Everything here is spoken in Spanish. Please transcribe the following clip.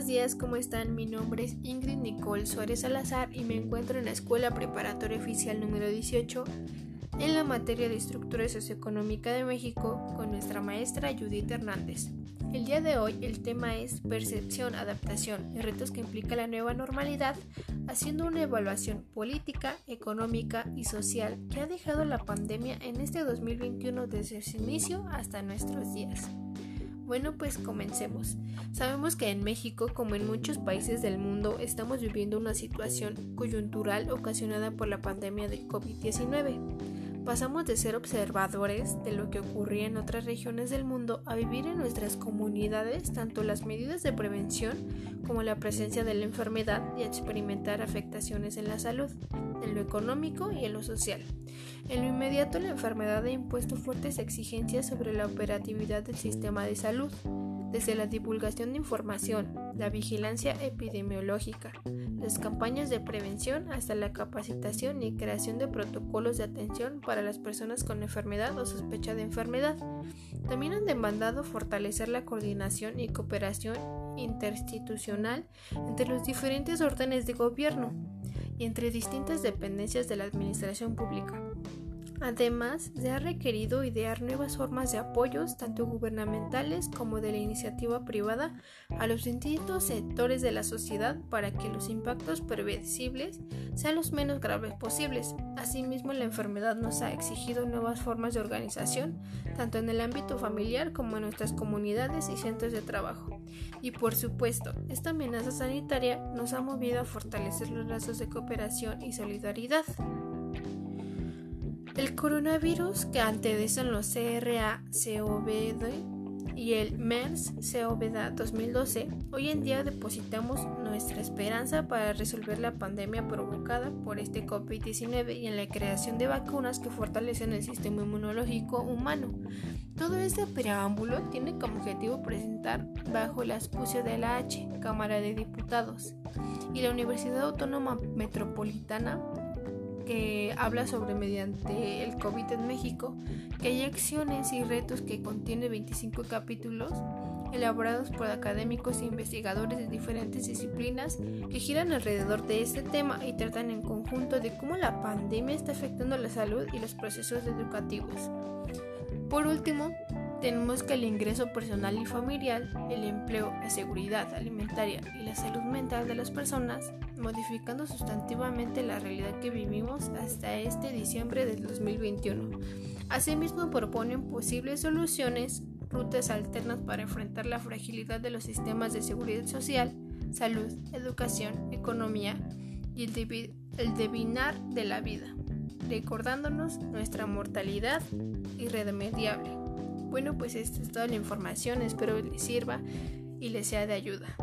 buenos días, ¿cómo están? Mi nombre es Ingrid Nicole Suárez Salazar y me encuentro en la Escuela Preparatoria Oficial número 18 en la materia de estructura socioeconómica de México con nuestra maestra Judith Hernández. El día de hoy el tema es percepción, adaptación y retos que implica la nueva normalidad, haciendo una evaluación política, económica y social que ha dejado la pandemia en este 2021 desde su inicio hasta nuestros días. Bueno, pues comencemos. Sabemos que en México, como en muchos países del mundo, estamos viviendo una situación coyuntural ocasionada por la pandemia de COVID-19. Pasamos de ser observadores de lo que ocurría en otras regiones del mundo a vivir en nuestras comunidades tanto las medidas de prevención como la presencia de la enfermedad y a experimentar afectaciones en la salud, en lo económico y en lo social. En lo inmediato la enfermedad ha impuesto fuertes exigencias sobre la operatividad del sistema de salud, desde la divulgación de información, la vigilancia epidemiológica, las campañas de prevención hasta la capacitación y creación de protocolos de atención para las personas con enfermedad o sospecha de enfermedad. También han demandado fortalecer la coordinación y cooperación interinstitucional entre los diferentes órdenes de gobierno y entre distintas dependencias de la administración pública. Además, se ha requerido idear nuevas formas de apoyos, tanto gubernamentales como de la iniciativa privada, a los distintos sectores de la sociedad para que los impactos previsibles sean los menos graves posibles. Asimismo, la enfermedad nos ha exigido nuevas formas de organización, tanto en el ámbito familiar como en nuestras comunidades y centros de trabajo. Y por supuesto, esta amenaza sanitaria nos ha movido a fortalecer los lazos de cooperación y solidaridad. El coronavirus que anteceden los CRA-CoV y el MERS-CoV 2012, hoy en día depositamos nuestra esperanza para resolver la pandemia provocada por este COVID-19 y en la creación de vacunas que fortalecen el sistema inmunológico humano. Todo este preámbulo tiene como objetivo presentar bajo el auspicio de la H, Cámara de Diputados, y la Universidad Autónoma Metropolitana que habla sobre mediante el COVID en México, que hay acciones y retos que contiene 25 capítulos elaborados por académicos e investigadores de diferentes disciplinas que giran alrededor de este tema y tratan en conjunto de cómo la pandemia está afectando la salud y los procesos educativos. Por último, tenemos que el ingreso personal y familiar, el empleo, la seguridad alimentaria y la salud mental de las personas, modificando sustantivamente la realidad que vivimos hasta este diciembre del 2021. Asimismo, proponen posibles soluciones, rutas alternas para enfrentar la fragilidad de los sistemas de seguridad social, salud, educación, economía y el, el devinar de la vida, recordándonos nuestra mortalidad irremediable. Bueno, pues esta es toda la información, espero les sirva y les sea de ayuda.